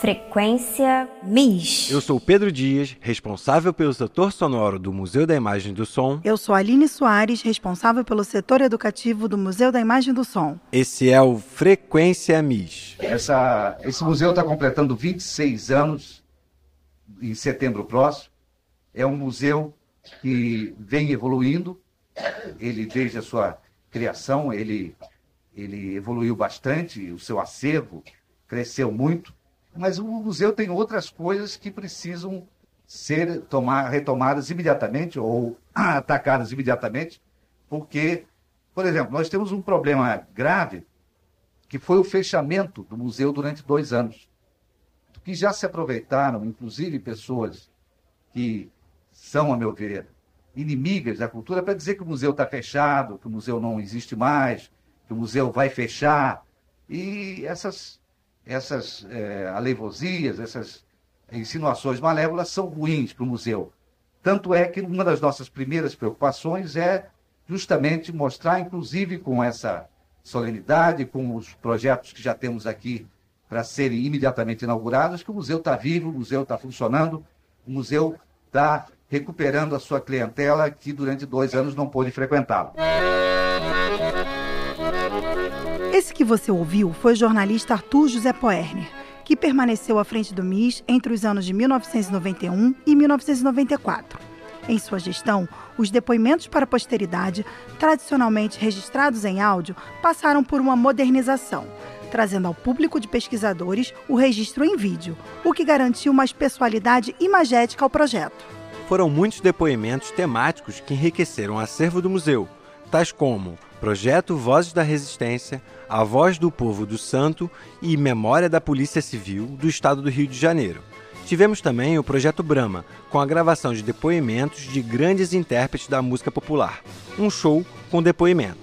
Frequência MIS. Eu sou Pedro Dias, responsável pelo setor sonoro do Museu da Imagem do Som. Eu sou Aline Soares, responsável pelo setor educativo do Museu da Imagem do Som. Esse é o Frequência MIS. Essa, esse museu está completando 26 anos em setembro próximo. É um museu que vem evoluindo. Ele, desde a sua criação, ele, ele evoluiu bastante, o seu acervo cresceu muito mas o museu tem outras coisas que precisam ser tomar, retomadas imediatamente ou atacadas imediatamente, porque, por exemplo, nós temos um problema grave que foi o fechamento do museu durante dois anos, que já se aproveitaram, inclusive pessoas que são, a meu ver, inimigas da cultura, para dizer que o museu está fechado, que o museu não existe mais, que o museu vai fechar. E essas essas é, aleivosias, essas insinuações malévolas são ruins para o museu. Tanto é que uma das nossas primeiras preocupações é justamente mostrar, inclusive com essa solenidade, com os projetos que já temos aqui para serem imediatamente inaugurados, que o museu está vivo, o museu está funcionando, o museu está recuperando a sua clientela que durante dois anos não pôde frequentá-lo. Esse que você ouviu foi o jornalista Arthur José Poerner, que permaneceu à frente do MIS entre os anos de 1991 e 1994. Em sua gestão, os depoimentos para a posteridade, tradicionalmente registrados em áudio, passaram por uma modernização, trazendo ao público de pesquisadores o registro em vídeo, o que garantiu uma especialidade imagética ao projeto. Foram muitos depoimentos temáticos que enriqueceram o acervo do museu, tais como Projeto Vozes da Resistência, A Voz do Povo do Santo e Memória da Polícia Civil do Estado do Rio de Janeiro. Tivemos também o Projeto Brahma, com a gravação de depoimentos de grandes intérpretes da música popular. Um show com depoimento.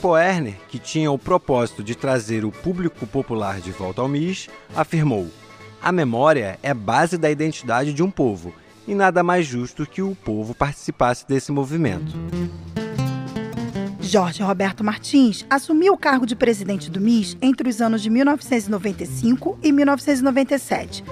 Poerner, que tinha o propósito de trazer o público popular de volta ao MIS, afirmou: A memória é base da identidade de um povo, e nada mais justo que o povo participasse desse movimento. Jorge Roberto Martins assumiu o cargo de presidente do MIS entre os anos de 1995 e 1997.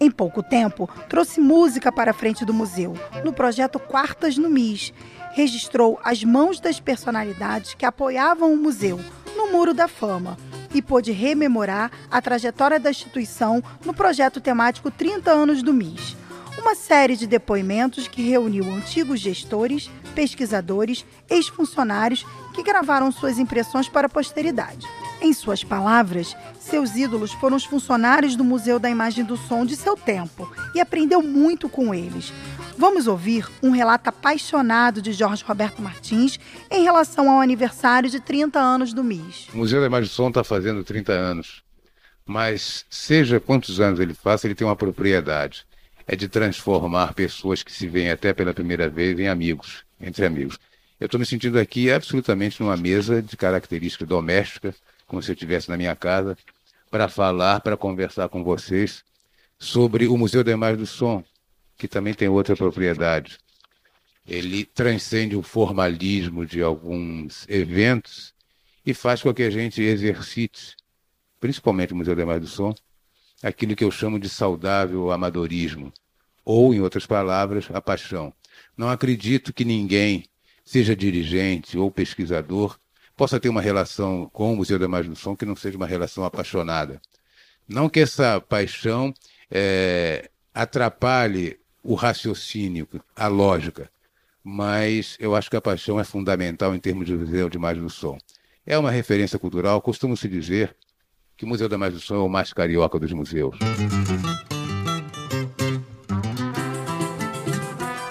Em pouco tempo, trouxe música para a frente do museu, no projeto Quartas no MIS. Registrou as mãos das personalidades que apoiavam o museu no Muro da Fama e pôde rememorar a trajetória da instituição no projeto temático 30 anos do MIS uma série de depoimentos que reuniu antigos gestores, pesquisadores, ex-funcionários que gravaram suas impressões para a posteridade. Em suas palavras, seus ídolos foram os funcionários do Museu da Imagem do Som de seu tempo e aprendeu muito com eles. Vamos ouvir um relato apaixonado de Jorge Roberto Martins em relação ao aniversário de 30 anos do MIS. O Museu da Imagem do Som está fazendo 30 anos, mas seja quantos anos ele faça, ele tem uma propriedade é de transformar pessoas que se veem até pela primeira vez em amigos, entre amigos. Eu estou me sentindo aqui absolutamente numa mesa de característica doméstica, como se eu estivesse na minha casa, para falar, para conversar com vocês sobre o Museu da Imagem do Som, que também tem outra propriedade. Ele transcende o formalismo de alguns eventos e faz com que a gente exercite, principalmente o Museu da Imagem do Som, aquilo que eu chamo de saudável amadorismo, ou, em outras palavras, a paixão. Não acredito que ninguém, seja dirigente ou pesquisador, possa ter uma relação com o Museu da Imagem do Som que não seja uma relação apaixonada. Não que essa paixão é, atrapalhe o raciocínio, a lógica, mas eu acho que a paixão é fundamental em termos de Museu de Imagem do Som. É uma referência cultural, costuma-se dizer que o Museu da Imagem do Som é o mais carioca dos museus.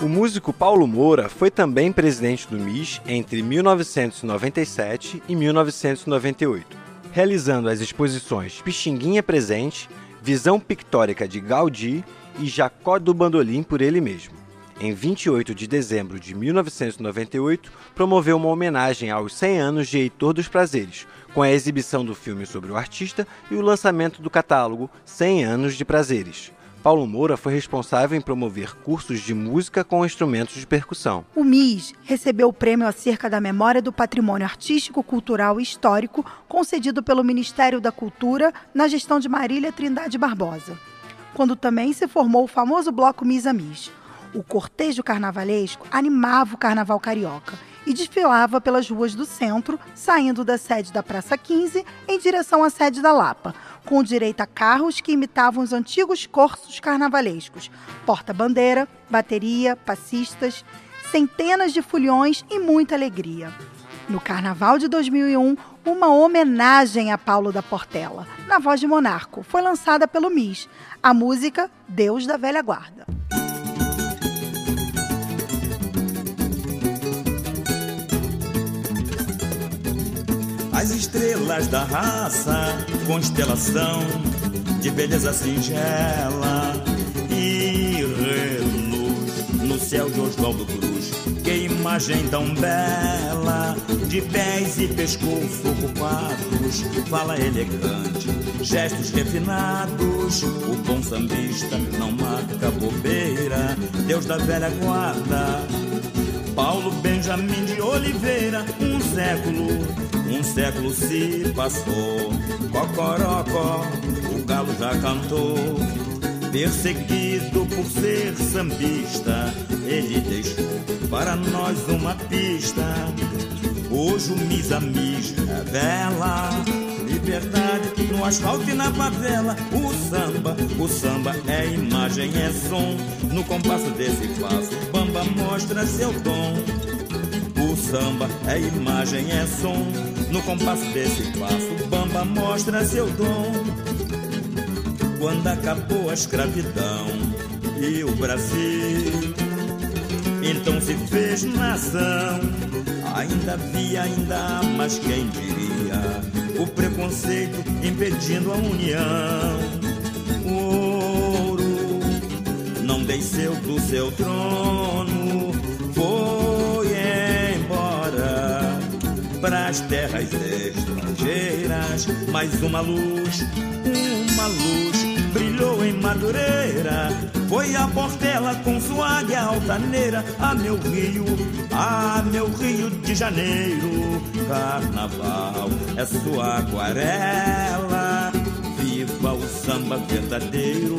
O músico Paulo Moura foi também presidente do MIS entre 1997 e 1998, realizando as exposições Pixinguinha Presente, Visão Pictórica de Gaudí e Jacó do Bandolim por ele mesmo. Em 28 de dezembro de 1998, promoveu uma homenagem aos 100 anos de Heitor dos Prazeres, com a exibição do filme sobre o artista e o lançamento do catálogo 100 Anos de Prazeres. Paulo Moura foi responsável em promover cursos de música com instrumentos de percussão. O MIS recebeu o prêmio acerca da memória do patrimônio artístico, cultural e histórico concedido pelo Ministério da Cultura na gestão de Marília Trindade Barbosa, quando também se formou o famoso bloco Mis a Mis. O cortejo carnavalesco animava o carnaval carioca e desfilava pelas ruas do centro, saindo da sede da Praça 15 em direção à sede da Lapa, com direito a carros que imitavam os antigos corsos carnavalescos, porta-bandeira, bateria, passistas, centenas de fulhões e muita alegria. No Carnaval de 2001, uma homenagem a Paulo da Portela, na voz de Monarco, foi lançada pelo MIS, a música Deus da Velha Guarda. As estrelas da raça, constelação de beleza singela e reluz no céu de Oswaldo Cruz. Que imagem tão bela, de pés e pescoço ocupados, fala elegante, gestos refinados. O bom sambista não marca bobeira, Deus da velha guarda. Paulo Benjamin de Oliveira, um século um século se passou, cocorocó, o galo já cantou. Perseguido por ser sambista, ele deixou para nós uma pista. Hoje o Misamis revela liberdade no asfalto e na favela. O samba, o samba é imagem, é som. No compasso desse passo, Bamba mostra seu dom. O samba é imagem, é som. No compasso desse passo, Bamba mostra seu dom. Quando acabou a escravidão e o Brasil então se fez nação. Ainda havia, ainda há, mas quem diria o preconceito impedindo a união. O ouro não desceu do seu trono, foi embora para as terras estrangeiras. Mais uma luz, uma luz em Madureira. Foi a Portela com sua águia altaneira. Ah, meu Rio, ah, meu Rio de Janeiro. Carnaval é sua aquarela. Viva o samba verdadeiro.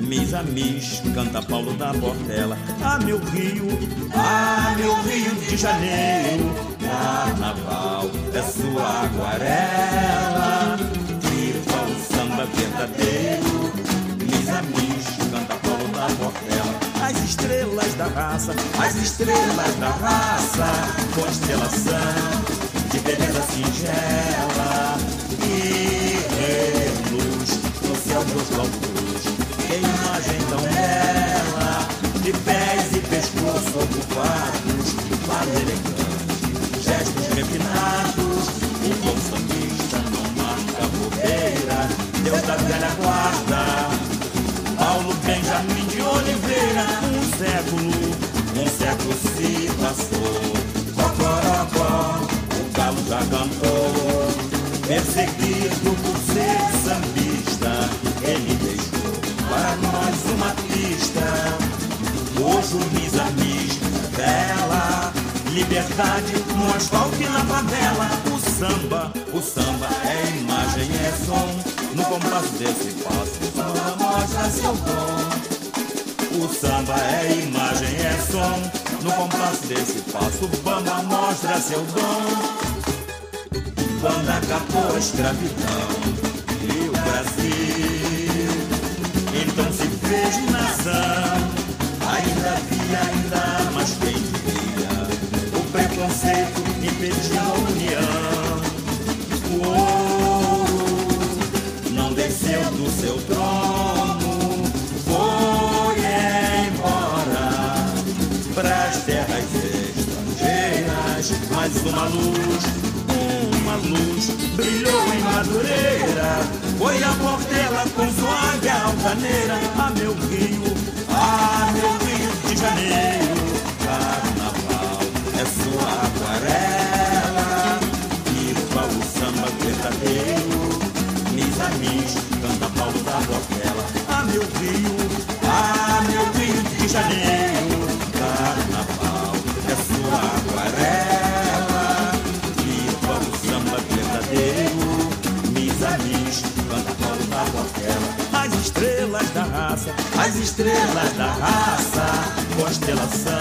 Mis a mis, canta Paulo da Portela. Ah, meu Rio, ah, meu Rio de Janeiro. Carnaval é sua aquarela. Viva o samba verdadeiro. Estrelas da raça, as estrelas da raça, constelação de beleza singela e reluz no céu dos lobos. Que imagem tão bela, de pés cantou, perseguido por ser sambista, ele deixou para nós uma pista. O Misamis revela liberdade no asfalto e na favela. O samba, o samba é imagem, é som. No compasso desse passo, o samba mostra seu dom. O samba é imagem, é som. No compasso desse passo, o bamba mostra seu dom. Quando acabou a escravidão e o Brasil então se fez nação. Ainda havia, ainda mas quem diria? O preconceito impediu a união. O ouro não desceu do seu trono, foi embora para as terras estrangeiras. Mas uma luz, luz brilhou em Madureira. Foi a Portela com sua altaneira. Ah, meu Rio, ah, meu Rio de Janeiro. Carnaval é sua aquarela. Viva o samba verdadeiro. Mis amis, canta Paulo da Portela. Ah, meu Rio, ah, meu Rio de Janeiro, as estrelas da raça, constelação.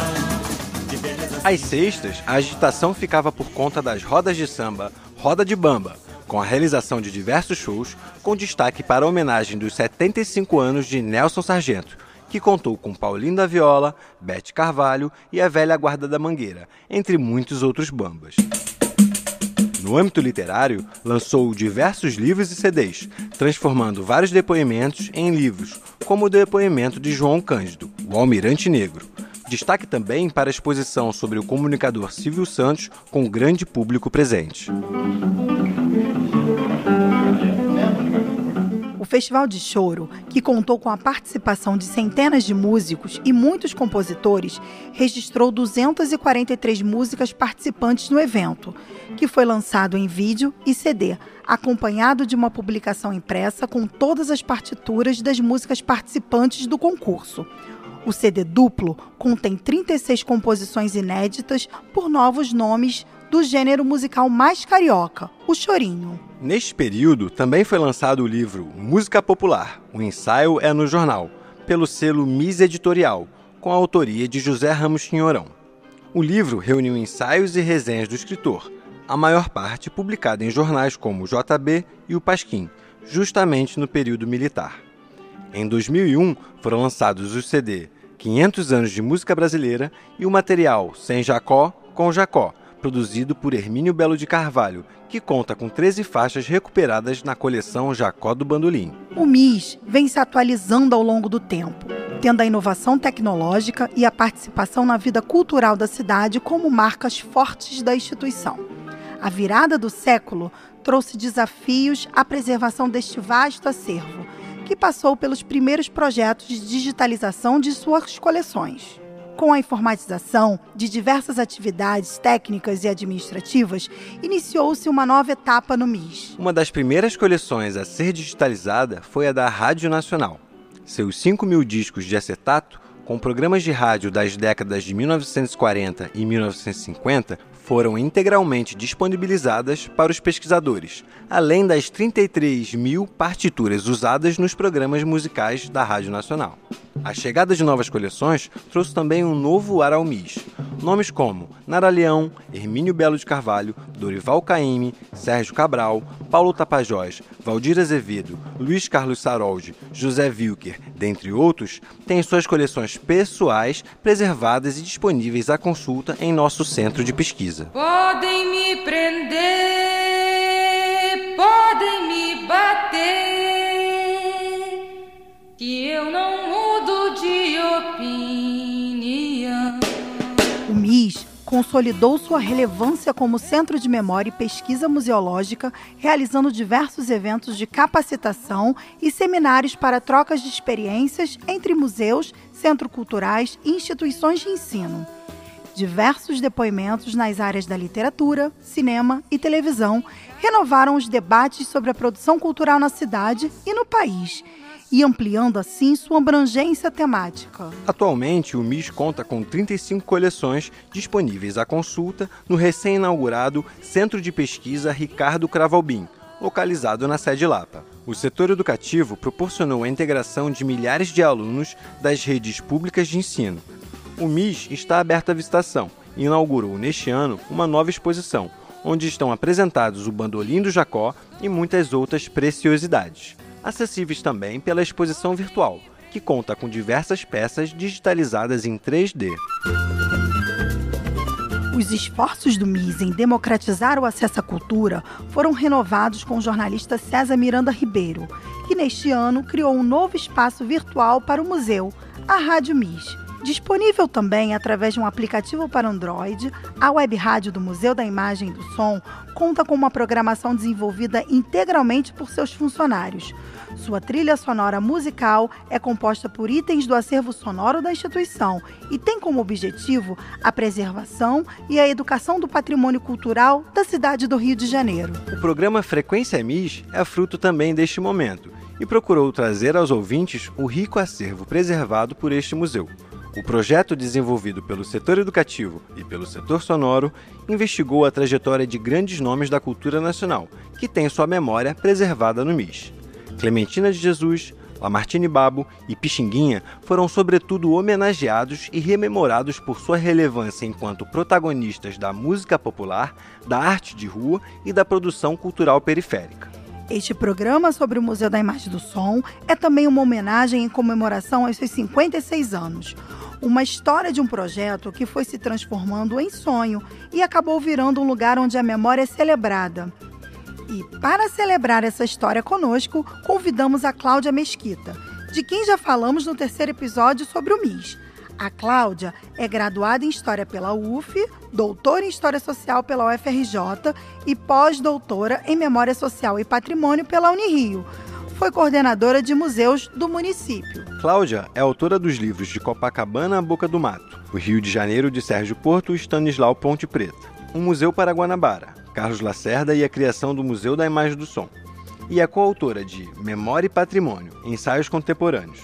Às sextas, a agitação ficava por conta das rodas de samba, roda de bamba, com a realização de diversos shows, com destaque para a homenagem dos 75 anos de Nelson Sargento, que contou com Paulinho da Viola, Bete Carvalho e a Velha Guarda da Mangueira, entre muitos outros bambas. No âmbito literário, lançou diversos livros e CDs, transformando vários depoimentos em livros, como o depoimento de João Cândido, o Almirante Negro. Destaque também para a exposição sobre o comunicador Silvio Santos com grande público presente. Festival de Choro, que contou com a participação de centenas de músicos e muitos compositores, registrou 243 músicas participantes no evento, que foi lançado em vídeo e CD, acompanhado de uma publicação impressa com todas as partituras das músicas participantes do concurso. O CD duplo contém 36 composições inéditas por novos nomes do gênero musical mais carioca, o chorinho. Neste período, também foi lançado o livro Música Popular, o ensaio é no jornal, pelo selo Mis Editorial, com a autoria de José Ramos Tinhorão. O livro reuniu ensaios e resenhas do escritor, a maior parte publicada em jornais como o JB e o Pasquim, justamente no período militar. Em 2001, foram lançados o CD 500 anos de música brasileira e o material Sem Jacó com Jacó, produzido por Hermínio Belo de Carvalho, que conta com 13 faixas recuperadas na coleção Jacó do Bandolim. O MIS vem se atualizando ao longo do tempo, tendo a inovação tecnológica e a participação na vida cultural da cidade como marcas fortes da instituição. A virada do século trouxe desafios à preservação deste vasto acervo que passou pelos primeiros projetos de digitalização de suas coleções. Com a informatização de diversas atividades técnicas e administrativas, iniciou-se uma nova etapa no MIS. Uma das primeiras coleções a ser digitalizada foi a da Rádio Nacional. Seus 5 mil discos de acetato, com programas de rádio das décadas de 1940 e 1950, foram integralmente disponibilizadas para os pesquisadores, além das 33 mil partituras usadas nos programas musicais da Rádio Nacional. A chegada de novas coleções trouxe também um novo ar ao. Nomes como Nara Leão, Hermínio Belo de Carvalho, Dorival Caymmi, Sérgio Cabral, Paulo Tapajós, Valdir Azevedo, Luiz Carlos Saroldi, José Wilker, dentre outros, têm suas coleções pessoais preservadas e disponíveis à consulta em nosso centro de pesquisa. Podem me prender, podem me bater, que eu não mudo de opinião. O MIS consolidou sua relevância como centro de memória e pesquisa museológica, realizando diversos eventos de capacitação e seminários para trocas de experiências entre museus, centros culturais e instituições de ensino. Diversos depoimentos nas áreas da literatura, cinema e televisão renovaram os debates sobre a produção cultural na cidade e no país e ampliando assim sua abrangência temática. Atualmente, o MIS conta com 35 coleções disponíveis à consulta no recém-inaugurado Centro de Pesquisa Ricardo Cravalbim, localizado na sede Lapa. O setor educativo proporcionou a integração de milhares de alunos das redes públicas de ensino. O MIS está aberto à visitação e inaugurou neste ano uma nova exposição, onde estão apresentados o bandolim do Jacó e muitas outras preciosidades acessíveis também pela exposição virtual, que conta com diversas peças digitalizadas em 3D. Os esforços do MIS em democratizar o acesso à cultura foram renovados com o jornalista César Miranda Ribeiro, que neste ano criou um novo espaço virtual para o museu, a Rádio MIS. Disponível também através de um aplicativo para Android, a web rádio do Museu da Imagem e do Som conta com uma programação desenvolvida integralmente por seus funcionários. Sua trilha sonora musical é composta por itens do acervo sonoro da instituição e tem como objetivo a preservação e a educação do patrimônio cultural da cidade do Rio de Janeiro. O programa Frequência MIS é fruto também deste momento e procurou trazer aos ouvintes o rico acervo preservado por este museu. O projeto desenvolvido pelo setor educativo e pelo setor sonoro investigou a trajetória de grandes nomes da cultura nacional, que têm sua memória preservada no MIS. Clementina de Jesus, Lamartine Babo e Pixinguinha foram sobretudo homenageados e rememorados por sua relevância enquanto protagonistas da música popular, da arte de rua e da produção cultural periférica. Este programa sobre o Museu da Imagem do Som é também uma homenagem em comemoração aos seus 56 anos uma história de um projeto que foi se transformando em sonho e acabou virando um lugar onde a memória é celebrada. E para celebrar essa história conosco, convidamos a Cláudia Mesquita, de quem já falamos no terceiro episódio sobre o MIS. A Cláudia é graduada em História pela UF, doutora em História Social pela UFRJ e pós-doutora em Memória Social e Patrimônio pela Unirio foi coordenadora de museus do município. Cláudia é autora dos livros de Copacabana à Boca do Mato, O Rio de Janeiro de Sérgio Porto e Stanislau Ponte Preta, Um Museu para Guanabara, Carlos Lacerda e a criação do Museu da Imagem do Som, e é coautora de Memória e Patrimônio, Ensaios Contemporâneos.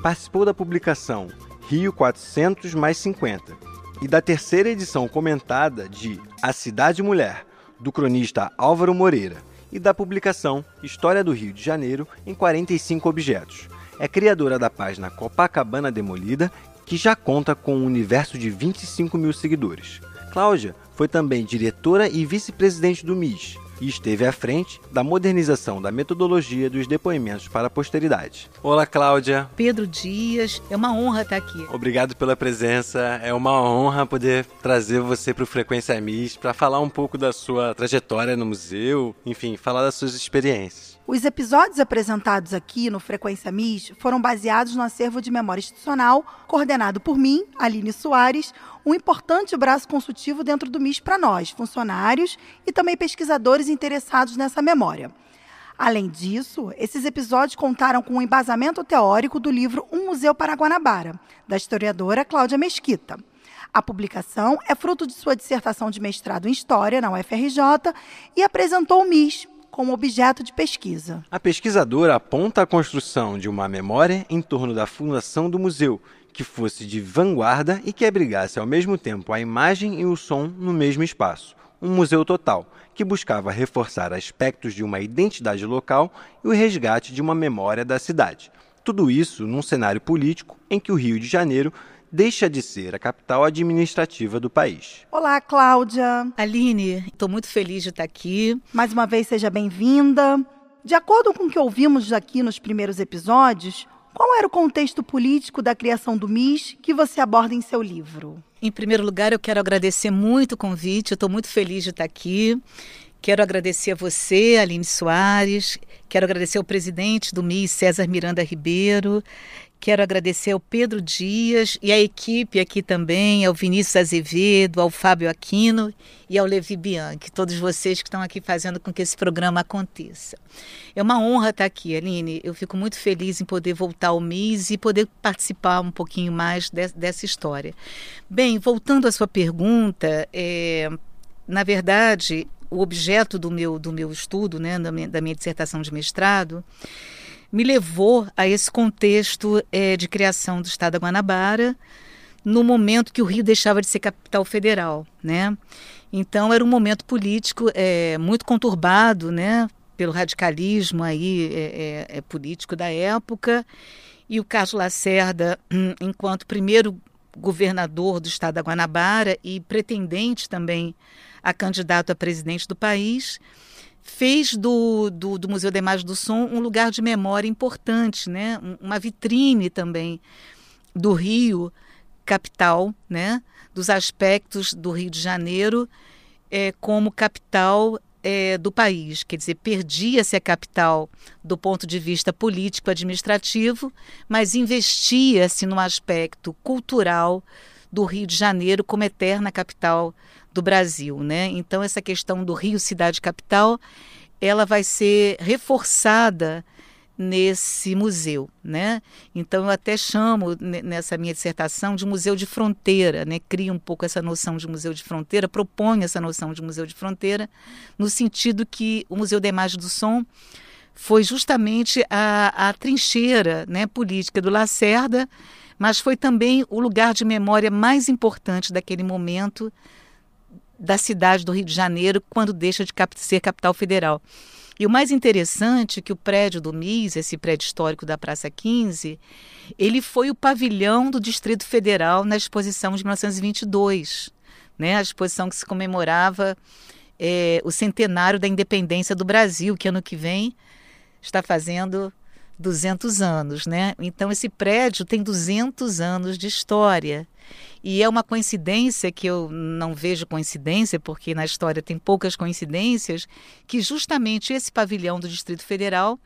Participou da publicação Rio 400 mais 50 e da terceira edição comentada de A Cidade Mulher, do cronista Álvaro Moreira, e da publicação História do Rio de Janeiro em 45 objetos. É criadora da página Copacabana Demolida, que já conta com um universo de 25 mil seguidores. Cláudia foi também diretora e vice-presidente do MIS, e esteve à frente da modernização da metodologia dos depoimentos para a posteridade. Olá, Cláudia. Pedro Dias, é uma honra estar aqui. Obrigado pela presença. É uma honra poder trazer você para o Frequência MIS para falar um pouco da sua trajetória no museu, enfim, falar das suas experiências. Os episódios apresentados aqui no Frequência MIS foram baseados no acervo de memória institucional, coordenado por mim, Aline Soares, um importante braço consultivo dentro do MIS para nós, funcionários e também pesquisadores interessados nessa memória. Além disso, esses episódios contaram com o um embasamento teórico do livro Um Museu para Guanabara, da historiadora Cláudia Mesquita. A publicação é fruto de sua dissertação de mestrado em História na UFRJ e apresentou o MIS, como objeto de pesquisa. A pesquisadora aponta a construção de uma memória em torno da fundação do museu, que fosse de vanguarda e que abrigasse ao mesmo tempo a imagem e o som no mesmo espaço. Um museu total, que buscava reforçar aspectos de uma identidade local e o resgate de uma memória da cidade. Tudo isso num cenário político em que o Rio de Janeiro deixa de ser a capital administrativa do país. Olá, Cláudia. Aline, estou muito feliz de estar aqui. Mais uma vez, seja bem-vinda. De acordo com o que ouvimos aqui nos primeiros episódios, qual era o contexto político da criação do MIS que você aborda em seu livro? Em primeiro lugar, eu quero agradecer muito o convite, estou muito feliz de estar aqui. Quero agradecer a você, Aline Soares, quero agradecer ao presidente do MIS, César Miranda Ribeiro, Quero agradecer ao Pedro Dias e à equipe aqui também, ao Vinícius Azevedo, ao Fábio Aquino e ao Levi Bianchi, todos vocês que estão aqui fazendo com que esse programa aconteça. É uma honra estar aqui, Aline. Eu fico muito feliz em poder voltar ao MIS e poder participar um pouquinho mais de, dessa história. Bem, voltando à sua pergunta, é, na verdade, o objeto do meu, do meu estudo, né, da minha, da minha dissertação de mestrado, me levou a esse contexto é, de criação do Estado da Guanabara, no momento que o Rio deixava de ser capital federal, né? Então era um momento político é, muito conturbado, né? Pelo radicalismo aí é, é, é político da época e o Carlos Lacerda, enquanto primeiro governador do Estado da Guanabara e pretendente também a candidato a presidente do país, fez do, do, do, Museu da Imagem do Som um lugar de memória importante, né? uma vitrine também do Rio, capital, né? dos aspectos do Rio de Janeiro é, como capital é, do país. Quer dizer, perdia-se a capital do ponto de vista político-administrativo, mas investia-se no aspecto cultural do Rio de Janeiro como eterna capital do Brasil, né? Então essa questão do Rio cidade capital, ela vai ser reforçada nesse museu, né? Então eu até chamo nessa minha dissertação de museu de fronteira, né? Cria um pouco essa noção de museu de fronteira, propõe essa noção de museu de fronteira, no sentido que o Museu da Imagem do Som foi justamente a, a trincheira né, política do Lacerda, mas foi também o lugar de memória mais importante daquele momento da cidade do Rio de Janeiro, quando deixa de ser capital federal. E o mais interessante é que o prédio do MIS, esse prédio histórico da Praça 15, ele foi o pavilhão do Distrito Federal na exposição de 1922, né? a exposição que se comemorava é, o centenário da independência do Brasil, que ano que vem está fazendo 200 anos, né? Então esse prédio tem 200 anos de história. E é uma coincidência que eu não vejo coincidência, porque na história tem poucas coincidências, que justamente esse pavilhão do Distrito Federal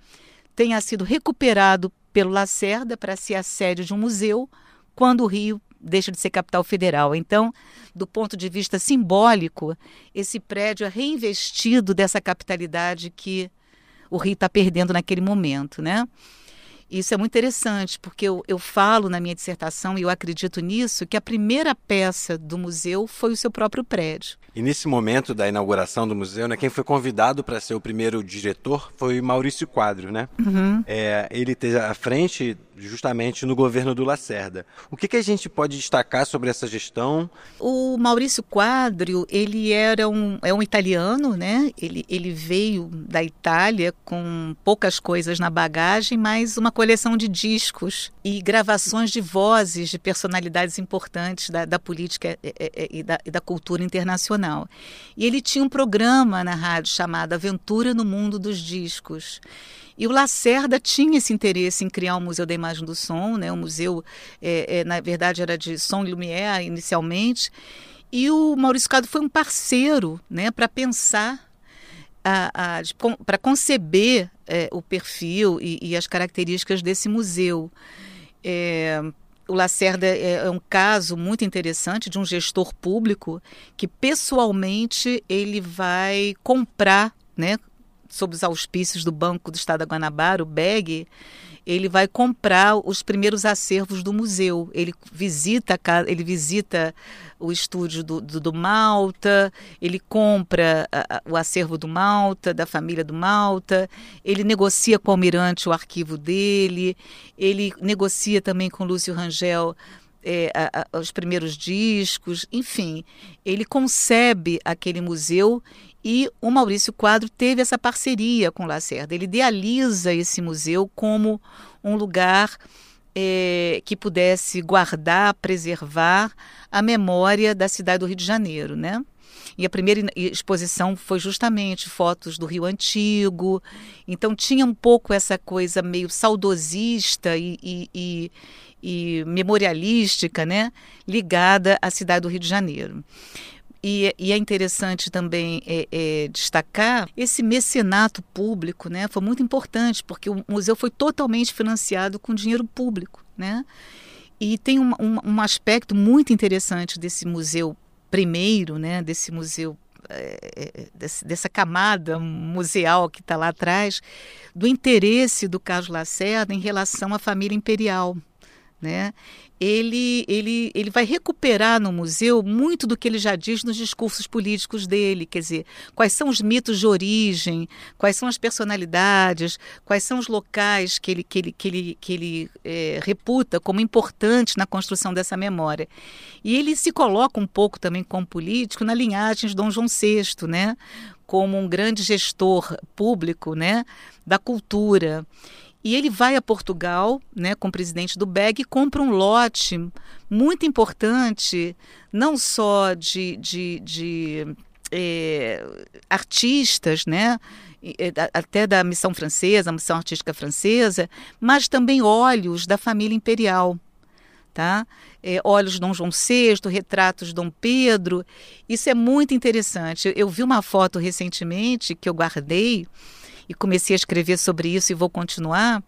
tenha sido recuperado pelo Lacerda para ser a sede de um museu quando o Rio deixa de ser capital federal. Então, do ponto de vista simbólico, esse prédio é reinvestido dessa capitalidade que o Rio está perdendo naquele momento, né? Isso é muito interessante, porque eu, eu falo na minha dissertação, e eu acredito nisso, que a primeira peça do museu foi o seu próprio prédio. E nesse momento da inauguração do museu, né, quem foi convidado para ser o primeiro diretor foi Maurício Quadro, né? Uhum. É, ele esteve à frente justamente no governo do Lacerda. O que, que a gente pode destacar sobre essa gestão? O Maurício Quadrio, ele era um, é um italiano, né? Ele, ele veio da Itália com poucas coisas na bagagem, mas uma coleção de discos e gravações de vozes de personalidades importantes da, da política e, e, e, da, e da cultura internacional. E ele tinha um programa na rádio chamado Aventura no Mundo dos Discos. E o Lacerda tinha esse interesse em criar um museu da imagem do som, né? um museu, é, é, na verdade, era de som e lumière inicialmente. E o Maurício Cado foi um parceiro né, para pensar, para conceber é, o perfil e, e, as características desse museu. É, o Lacerda é, é um caso muito interessante de um gestor público que pessoalmente ele vai comprar, né, sob os auspícios do Banco do Estado da Guanabara, o BEG, ele vai comprar os primeiros acervos do museu. Ele visita, ele visita o estúdio do, do, do Malta, ele compra a, a, o acervo do Malta, da família do Malta, ele negocia com o almirante o arquivo dele, ele negocia também com Lúcio Rangel é, a, a, os primeiros discos, enfim, ele concebe aquele museu e o Maurício Quadro teve essa parceria com Lacerda. Ele idealiza esse museu como um lugar é, que pudesse guardar, preservar a memória da cidade do Rio de Janeiro, né? E a primeira exposição foi justamente fotos do Rio Antigo. Então tinha um pouco essa coisa meio saudosista e, e, e, e memorialística, né? Ligada à cidade do Rio de Janeiro. E, e, é interessante também é, é, destacar esse mecenato público, né? Foi muito importante porque o museu foi totalmente financiado com dinheiro público, né? E tem um, um, um aspecto muito interessante desse museu primeiro, né? Desse museu é, é dessa camada museal que está lá atrás, do interesse do Carlos Lacerda em relação à família imperial, né? ele, ele, ele vai recuperar no museu muito do que ele já diz nos discursos políticos dele, quer dizer, quais são os mitos de origem, quais são as personalidades, quais são os locais que ele, que ele, que ele, que ele é, reputa como importantes na construção dessa memória. E ele se coloca um pouco também como político na linhagem de Dom João VI, né? como um grande gestor público né? da cultura. E ele vai a Portugal, né, com o presidente do BEG, e compra um lote muito importante, não só de, de, de é, artistas, né, até da missão francesa, a missão artística francesa, mas também óleos da família imperial. Tá? É, óleos de Dom João VI, retratos de Dom Pedro. Isso é muito interessante. Eu vi uma foto recentemente que eu guardei e comecei a escrever sobre isso e vou continuar,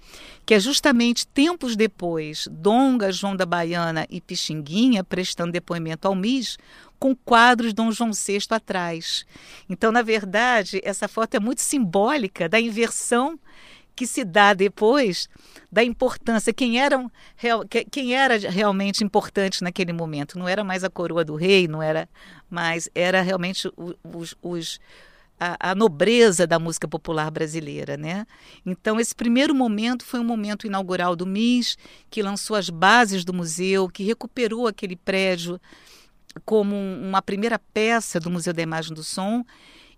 que é justamente tempos depois, Donga, João da Baiana e Pixinguinha prestando depoimento ao MIS, com quadros de Dom João VI atrás. Então, na verdade, essa foto é muito simbólica da inversão que se dá depois da importância, quem, eram, quem era realmente importante naquele momento. Não era mais a coroa do rei, não era mais, era realmente os, os a, a, nobreza da música popular brasileira, né? Então esse primeiro momento foi um momento inaugural do MIS, que lançou as bases do museu, que recuperou aquele prédio como uma primeira peça do Museu da Imagem do Som.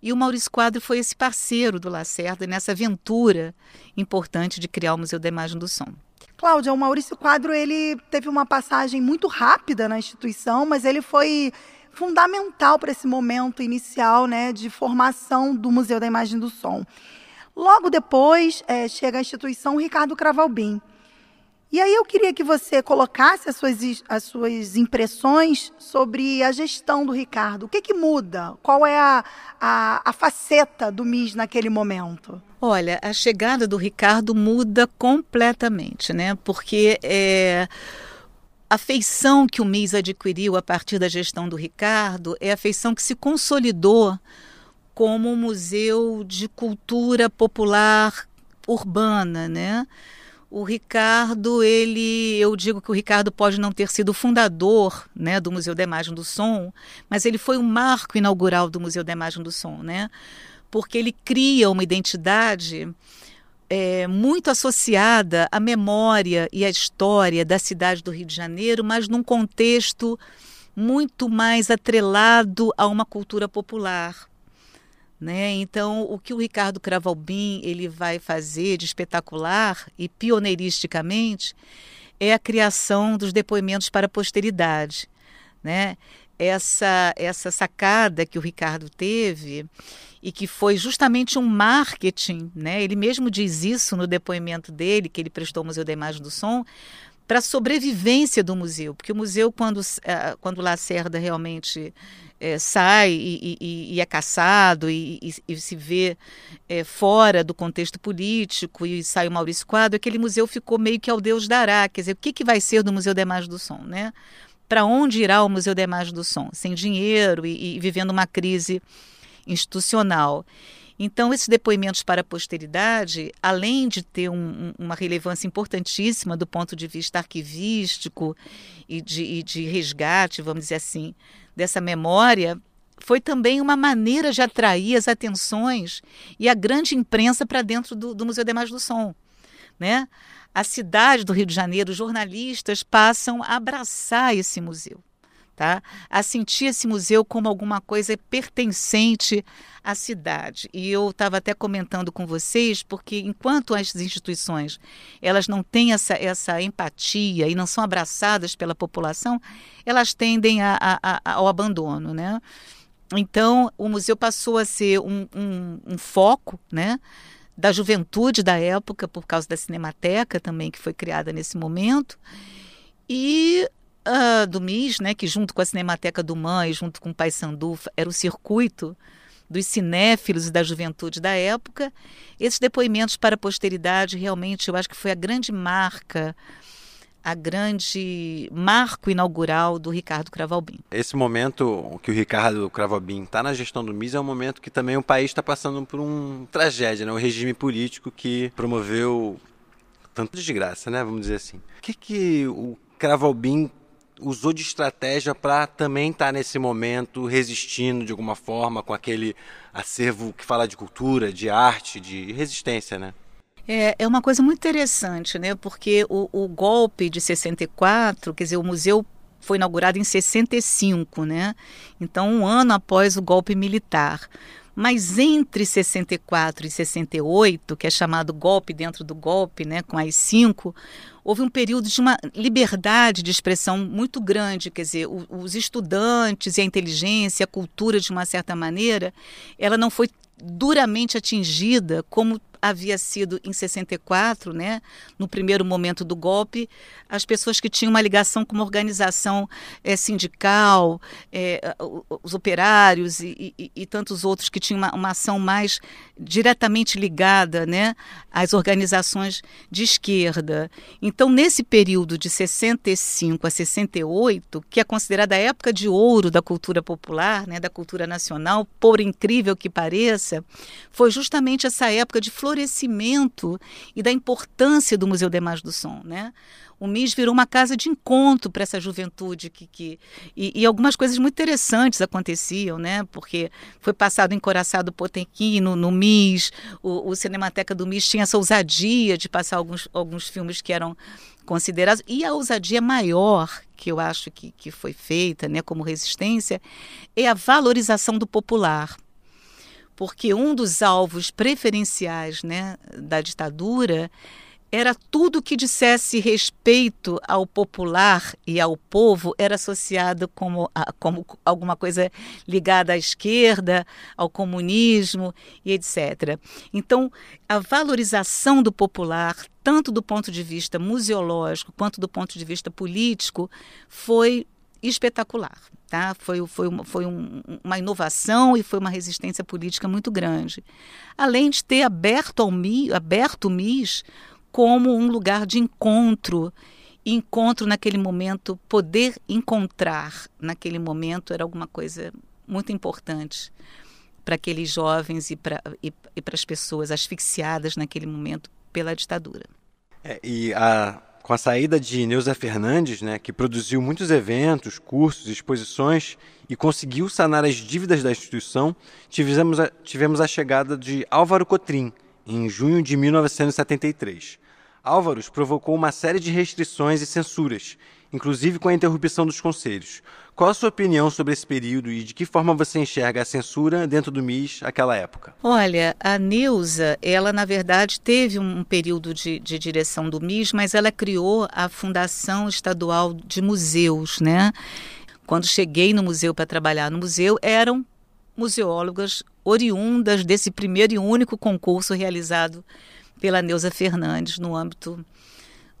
E o Maurício Quadro foi esse parceiro do Lacerda nessa aventura importante de criar o Museu da Imagem do Som. Cláudia, o Maurício Quadro ele teve uma passagem muito rápida na instituição, mas ele foi fundamental para esse momento inicial né, de formação do Museu da Imagem do Som. Logo depois, é, chega a instituição Ricardo Cravalbim. E aí eu queria que você colocasse as suas, as suas impressões sobre a gestão do Ricardo. O que, que muda? Qual é a, a, a faceta do MIS naquele momento? Olha, a chegada do Ricardo muda completamente, né? Porque é, a feição que o MIS adquiriu a partir da gestão do Ricardo é a feição que se consolidou como um museu de cultura popular urbana, né? O Ricardo, ele, eu digo que o Ricardo pode não ter sido fundador, né, do Museu da Imagem do Som, mas ele foi o marco inaugural do Museu da Imagem do Som, né? Porque ele cria uma identidade é, muito associada à memória e à história da cidade do Rio de Janeiro, mas num contexto muito mais atrelado a uma cultura popular. Né? Então, o que o Ricardo Cravalbim ele vai fazer de espetacular e pioneiristicamente é a criação dos depoimentos para a posteridade. Né? Essa, essa sacada que o Ricardo teve e que foi justamente um marketing, né? Ele mesmo diz isso no depoimento dele, que ele prestou ao Museu da Imagem do Som, para a sobrevivência do museu, porque o museu, quando, uh, quando Lacerda realmente é, sai e, e, e, é caçado e, e se vê é, fora do contexto político e sai o Maurício Quadro, aquele museu ficou meio que ao Deus dará, quer dizer, o que, que vai ser do Museu da Imagem do Som, né? Para onde irá o Museu da Imagem do Som? Sem dinheiro e, vivendo uma crise institucional. Então, esses depoimentos para a posteridade, além de ter um, uma relevância importantíssima do ponto de vista arquivístico e de, e de resgate, vamos dizer assim, dessa memória, foi também uma maneira de atrair as atenções e a grande imprensa para dentro do, do Museu de Imagem do Som. Né? A cidade do Rio de Janeiro, jornalistas passam a abraçar esse museu tá? a sentir esse museu como alguma coisa pertencente à cidade. E eu estava até comentando com vocês, porque enquanto as instituições elas não têm essa, essa empatia e não são abraçadas pela população, elas tendem a, a, a, ao abandono. Né? Então, o museu passou a ser um, um, um foco, né? da juventude da época, por causa da Cinemateca também, que foi criada nesse momento. E uh, do MIS, né, que junto com a Cinemateca do Mãe, junto com o Pai Sandu, era o circuito dos cinéfilos e da juventude da época. Esses depoimentos para a posteridade, realmente, eu acho que foi a grande marca a grande marco inaugural do Ricardo Cravalbim. Esse momento que o Ricardo Cravalbim está na gestão do MIS é um momento que também o país está passando por uma tragédia, né? um regime político que promoveu tanto desgraça, né? vamos dizer assim. O que, que o Cravalbim usou de estratégia para também estar tá nesse momento resistindo de alguma forma com aquele acervo que fala de cultura, de arte, de resistência, né? É, é uma coisa muito interessante, né? Porque o, o golpe de 64, quer dizer, o museu foi inaugurado em 65, né? Então, um ano após o golpe militar. Mas entre 64 e 68, que é chamado golpe dentro do golpe, né, com as cinco, houve um período de uma liberdade de expressão muito grande, quer dizer, os estudantes e a inteligência, a cultura, de uma certa maneira, ela não foi duramente atingida como havia sido em 64, né, no primeiro momento do golpe, as pessoas que tinham uma ligação com uma organização é, sindical, é, os operários e, e, e, tantos outros que tinham uma, uma, ação mais diretamente ligada né, às organizações de esquerda. Então, nesse período de 65 a 68, que é considerada a época de ouro da cultura popular, né, da cultura nacional, por incrível que pareça, foi justamente essa época de florescimento e da importância do Museu Imagem do Som. Né? O MIS virou uma casa de encontro para essa juventude que, que e, e, algumas coisas muito interessantes aconteciam, né? Porque foi passado encoraçado Potemkin no, no MIS, o, o Cinemateca do MIS tinha essa ousadia de passar alguns, alguns filmes que eram considerados e a ousadia maior que eu acho que, que foi feita, né, como resistência, é a valorização do popular porque um dos alvos preferenciais né, da ditadura era tudo que dissesse respeito ao popular e ao povo era associado como, a, como alguma coisa ligada à esquerda, ao comunismo e etc. Então, a valorização do popular, tanto do ponto de vista museológico quanto do ponto de vista político, foi espetacular. Tá? Foi, foi, uma, foi um, uma inovação e foi uma resistência política muito grande. Além de ter aberto, ao aberto o MIS como um lugar de encontro. Encontro naquele momento, poder encontrar naquele momento era alguma coisa muito importante para aqueles jovens e para e, e as pessoas asfixiadas naquele momento pela ditadura. É, e a, com a saída de Neuza Fernandes, né, que produziu muitos eventos, cursos, exposições e conseguiu sanar as dívidas da instituição, tivemos a, tivemos a chegada de Álvaro Cotrim, em junho de 1973. Álvaros provocou uma série de restrições e censuras, inclusive com a interrupção dos conselhos. Qual a sua opinião sobre esse período e de que forma você enxerga a censura dentro do MIS naquela época? Olha, a Neuza, ela na verdade teve um período de, de direção do MIS, mas ela criou a Fundação Estadual de Museus, né? Quando cheguei no museu para trabalhar no museu, eram museólogas oriundas desse primeiro e único concurso realizado pela Neuza Fernandes no âmbito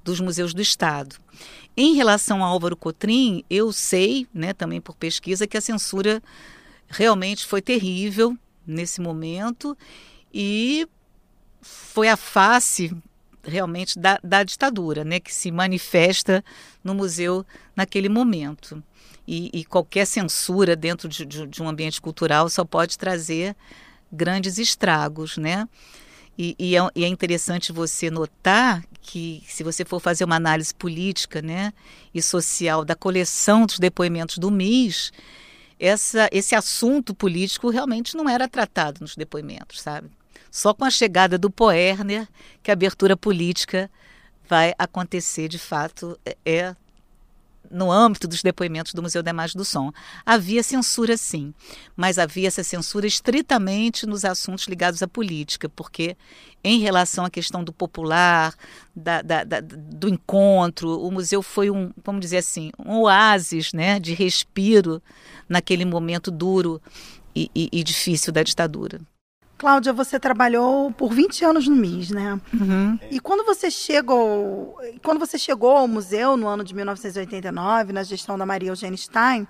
dos museus do Estado. Em relação a Álvaro Cotrim, eu sei, né, também por pesquisa, que a censura realmente foi terrível nesse momento e foi a face realmente da, da ditadura, né, que se manifesta no museu naquele momento. E, e qualquer censura dentro de, de, de um ambiente cultural só pode trazer grandes estragos, né? E, e, é, e, é, interessante você notar que, se você for fazer uma análise política né, e social da coleção dos depoimentos do MIS, essa, esse assunto político realmente não era tratado nos depoimentos, sabe? Só com a chegada do Poerner que a abertura política vai acontecer de fato. É, é no âmbito dos depoimentos do Museu da Imagem do Som. Havia censura, sim, mas havia essa censura estritamente nos assuntos ligados à política, porque em relação à questão do popular, da, da, da, do encontro, o museu foi um, vamos dizer assim, um oásis né, de respiro naquele momento duro e, e, e difícil da ditadura. Cláudia, você trabalhou por 20 anos no MIS, né? Uhum. E quando você chegou, quando você chegou ao museu no ano de 1989, na gestão da Maria Eugênia Stein,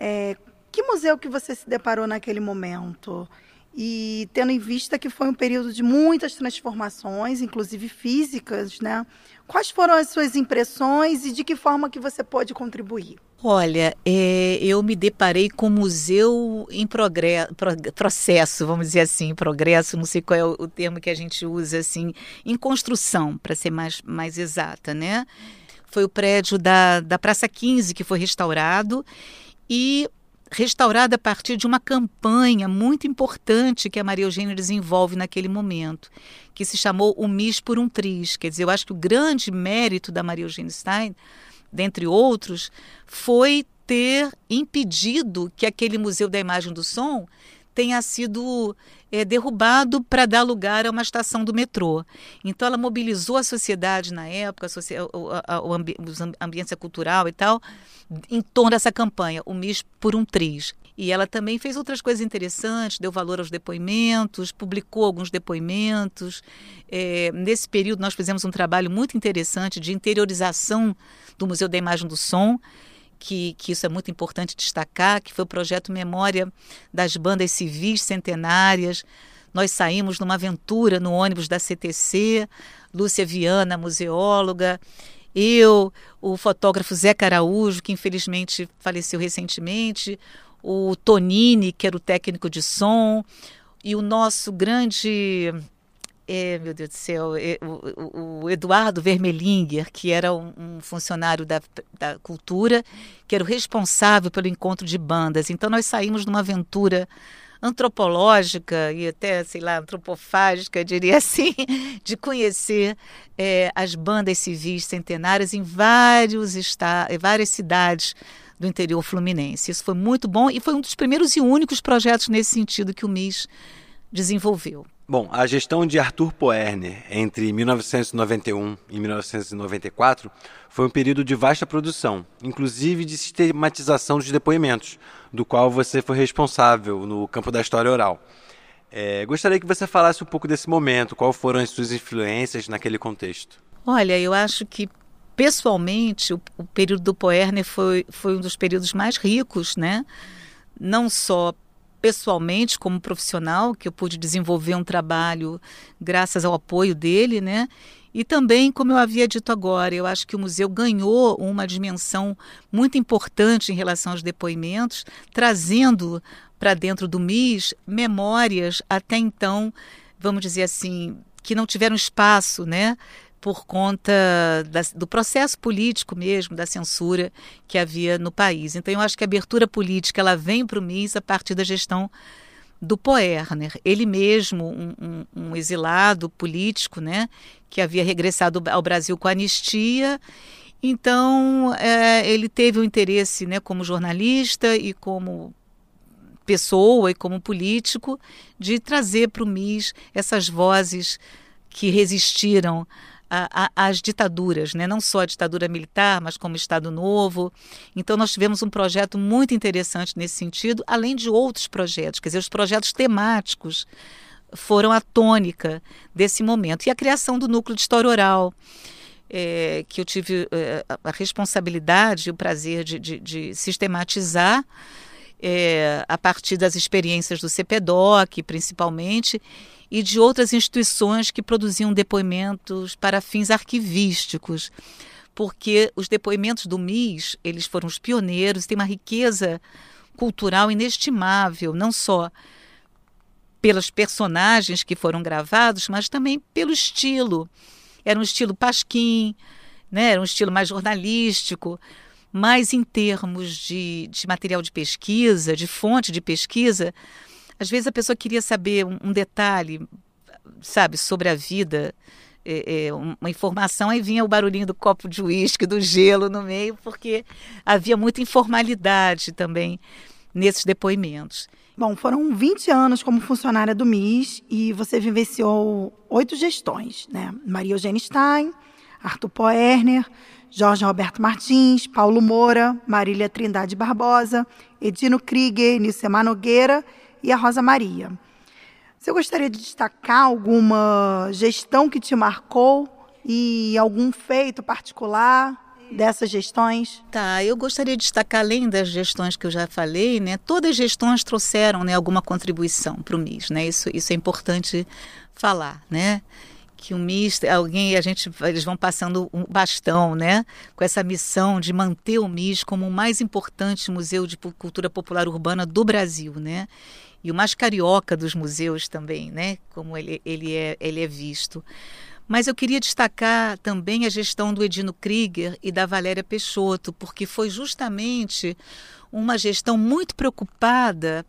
é, que museu que você se deparou naquele momento? E tendo em vista que foi um período de muitas transformações, inclusive físicas, né? Quais foram as suas impressões e de que forma que você pode contribuir? Olha, é, eu me deparei com museu em progresso, processo, vamos dizer assim, progresso, não sei qual é o, o termo que a gente usa, assim, em construção, para ser mais, mais exata, né? Foi o prédio da, da Praça 15 que foi restaurado e restaurado a partir de uma campanha muito importante que a Maria Eugênia desenvolve naquele momento, que se chamou O Mis por um Triz. Quer dizer, eu acho que o grande mérito da Maria Eugênia Stein dentre outros, foi ter impedido que aquele Museu da Imagem do Som tenha sido é, derrubado para dar lugar a uma estação do metrô. Então, ela mobilizou a sociedade na época, a, a, a, ambi ambiência cultural e tal, em torno dessa campanha, o MIS por um Triz. E ela também fez outras coisas interessantes, deu valor aos depoimentos, publicou alguns depoimentos. É, nesse período, nós fizemos um trabalho muito interessante de interiorização do Museu da Imagem do Som, que, que, isso é muito importante destacar, que foi o projeto Memória das Bandas Civis Centenárias, Nós saímos numa aventura no ônibus da CTC, Lúcia Viana, museóloga, eu, o fotógrafo Zé Caraújo, que infelizmente faleceu recentemente, o Tonini, que era o técnico de som, e o nosso grande é, meu Deus do céu, é, o, o, Eduardo Vermelinger, que era um, um funcionário da, da, cultura, que era o responsável pelo encontro de bandas. Então nós saímos numa aventura antropológica e até, sei lá, antropofágica, diria assim, de conhecer é, as bandas civis centenárias em vários várias cidades do interior fluminense. Isso foi muito bom e foi um dos primeiros e únicos projetos nesse sentido que o MIS desenvolveu. Bom, a gestão de Arthur Poerner entre 1991 e 1994 foi um período de vasta produção, inclusive de sistematização dos depoimentos, do qual você foi responsável no campo da história oral. É, gostaria que você falasse um pouco desse momento, quais foram as suas influências naquele contexto. Olha, eu acho que pessoalmente o, o período do Poerner foi, foi um dos períodos mais ricos, né? Não só pessoalmente como profissional, que eu pude desenvolver um trabalho graças ao apoio dele, né? E também, como eu havia dito agora, eu acho que o museu ganhou uma dimensão muito importante em relação aos depoimentos, trazendo para dentro do MIS memórias até então, vamos dizer assim, que não tiveram espaço, né? Por conta da, do processo político mesmo, da censura que havia no país. Então, eu acho que a abertura política ela vem para o MIS a partir da gestão do Poerner, ele mesmo, um, um, um, exilado político, né, que havia regressado ao Brasil com anistia. Então, é, ele teve um interesse, né, como jornalista e como pessoa e como político, de trazer para o MIS essas vozes que resistiram às ditaduras, né? não só a ditadura militar, mas como Estado Novo. Então, nós tivemos um projeto muito interessante nesse sentido, além de outros projetos, quer dizer, os projetos temáticos foram a tônica desse momento. E a criação do núcleo de história oral. É, que eu tive é, a responsabilidade e o prazer de, de, de sistematizar é, a partir das experiências do CPDOC, principalmente, e de outras instituições que produziam depoimentos para fins arquivísticos, porque os depoimentos do MIS, eles foram os pioneiros, têm uma riqueza cultural inestimável, não só pelos personagens que foram gravados, mas também pelo estilo. Era um estilo pasquim, né? era um estilo mais jornalístico, mas em termos de, de material de pesquisa, de fonte de pesquisa, às vezes a pessoa queria saber um, detalhe, sabe, sobre a vida, é, é, uma informação, aí vinha o barulhinho do copo de uísque, do gelo no meio, porque havia muita informalidade também nesses depoimentos. Bom, foram 20 anos como funcionária do MIS e você vivenciou oito gestões, né? Maria Eugênia Stein, Arthur Poerner, Jorge Roberto Martins, Paulo Moura, Marília Trindade Barbosa, Edino Krieger, Nilcemar Nogueira e a Rosa Maria. Você gostaria de destacar alguma gestão que te marcou e algum feito particular dessas gestões? Tá, eu gostaria de destacar, além das gestões que eu já falei, né, todas as gestões trouxeram né, alguma contribuição para o MIS, né? Isso, isso é importante falar, né? que o MIS, alguém, a gente, eles vão passando um bastão, né, com essa missão de manter o MIS como o mais importante museu de cultura popular urbana do Brasil, né, e o mais carioca dos museus também, né? Como ele, ele, é, ele é visto. Mas eu queria destacar também a gestão do Edino Krieger e da Valéria Peixoto, porque foi justamente uma gestão muito preocupada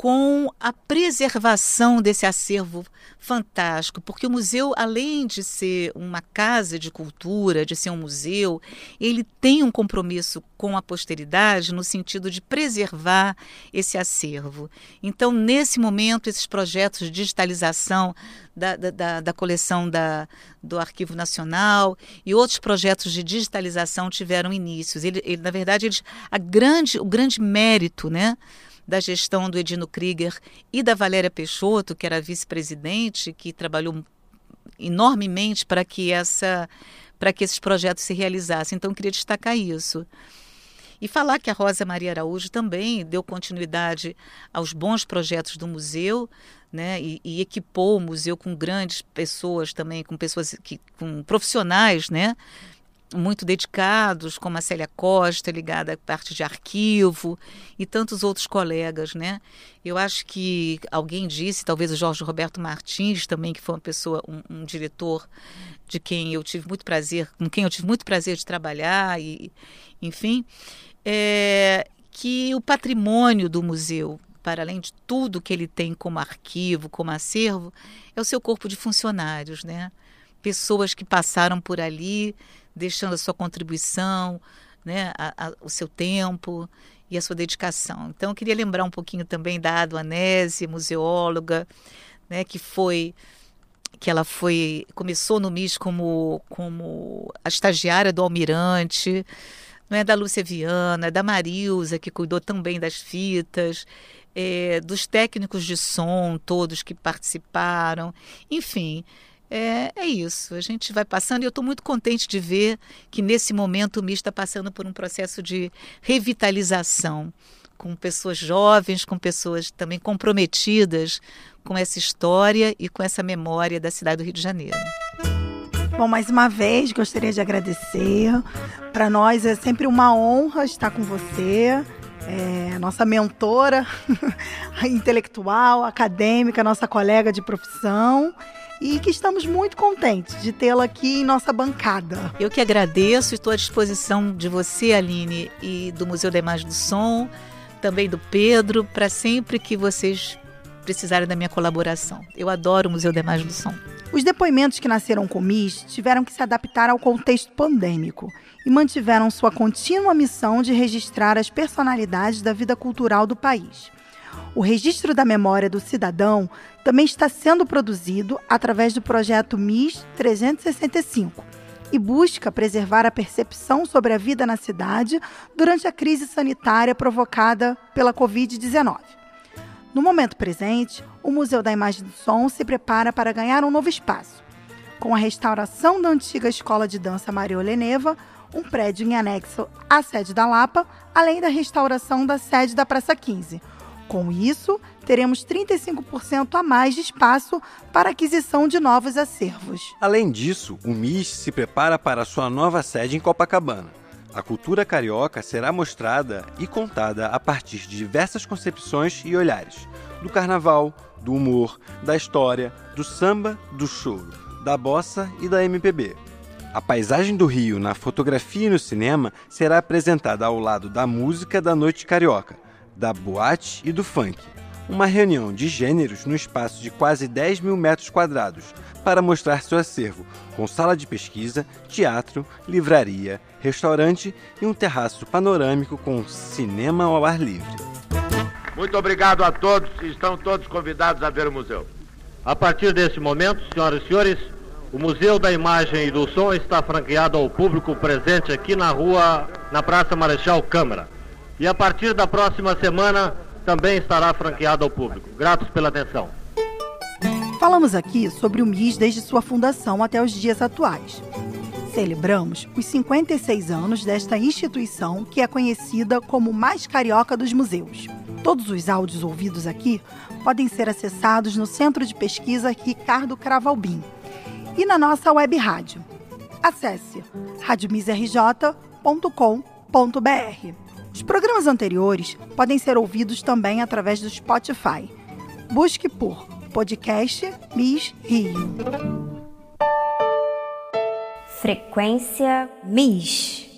com a preservação desse acervo fantástico, porque o museu, além de ser uma casa de cultura, de ser um museu, ele tem um compromisso com a posteridade no sentido de preservar esse acervo. Então, nesse momento, esses projetos de digitalização da, da, da coleção da, do Arquivo Nacional e outros projetos de digitalização tiveram inícios. Ele, ele na verdade, eles, a grande, o grande mérito, né? Da gestão do Edino Krieger e da Valéria Peixoto, que era vice-presidente, que trabalhou enormemente para que essa que esses projetos se realizassem. Então, queria destacar isso. E falar que a Rosa Maria Araújo também deu continuidade aos bons projetos do museu, né, e, e, equipou o museu com grandes pessoas também, com pessoas que, com profissionais, né, muito dedicados, como a Célia Costa, ligada à parte de arquivo, e tantos outros colegas, né? Eu acho que alguém disse, talvez o Jorge Roberto Martins também, que foi uma pessoa, um, um diretor de quem eu tive muito prazer, com quem eu tive muito prazer de trabalhar, e, enfim, é, que o patrimônio do museu, para além de tudo que ele tem como arquivo, como acervo, é o seu corpo de funcionários, né? Pessoas que passaram por ali, deixando a sua contribuição, né, a, a, o seu tempo e a sua dedicação. Então, eu queria lembrar um pouquinho também da Aduanese, museóloga, né, que foi que ela foi começou no MIS como como a estagiária do Almirante, não é da Lúcia Viana, da Marilza que cuidou também das fitas, é, dos técnicos de som todos que participaram, enfim, é, é isso. A gente vai passando e eu estou muito contente de ver que nesse momento o MIS está passando por um processo de revitalização com pessoas jovens, com pessoas também comprometidas com essa história e com essa memória da cidade do Rio de Janeiro. Bom, mais uma vez gostaria de agradecer. Para nós é sempre uma honra estar com você, é, nossa mentora intelectual, acadêmica, nossa colega de profissão e que estamos muito contentes de tê-la aqui em nossa bancada. Eu que agradeço e estou à disposição de você, Aline, e do Museu da Imagem do Som, também do Pedro, para sempre que vocês precisarem da minha colaboração. Eu adoro o Museu da Imagem do Som. Os depoimentos que nasceram com o MIS tiveram que se adaptar ao contexto pandêmico e mantiveram sua contínua missão de registrar as personalidades da vida cultural do país. O registro da memória do cidadão também está sendo produzido através do projeto MIS 365 e busca preservar a percepção sobre a vida na cidade durante a crise sanitária provocada pela Covid-19. No momento presente, o Museu da Imagem do Som se prepara para ganhar um novo espaço. Com a restauração da antiga Escola de Dança Maria Oleneva, um prédio em anexo à sede da Lapa, além da restauração da sede da Praça 15, com isso, teremos 35% a mais de espaço para aquisição de novos acervos. Além disso, o MIS se prepara para sua nova sede em Copacabana. A cultura carioca será mostrada e contada a partir de diversas concepções e olhares: do carnaval, do humor, da história, do samba, do choro, da bossa e da MPB. A paisagem do Rio na fotografia e no cinema será apresentada ao lado da música da noite carioca da boate e do funk. Uma reunião de gêneros no espaço de quase 10 mil metros quadrados para mostrar seu acervo, com sala de pesquisa, teatro, livraria, restaurante e um terraço panorâmico com cinema ao ar livre. Muito obrigado a todos, estão todos convidados a ver o museu. A partir desse momento, senhoras e senhores, o Museu da Imagem e do Som está franqueado ao público presente aqui na rua, na Praça Marechal Câmara e a partir da próxima semana também estará franqueado ao público. Gratos pela atenção. Falamos aqui sobre o MIS desde sua fundação até os dias atuais. Celebramos os 56 anos desta instituição que é conhecida como mais carioca dos museus. Todos os áudios ouvidos aqui podem ser acessados no Centro de Pesquisa Ricardo Cravalbim e na nossa web rádio. Acesse radiomisrj.com.br. Os programas anteriores podem ser ouvidos também através do Spotify. Busque por Podcast Miss Rio. Frequência Miss.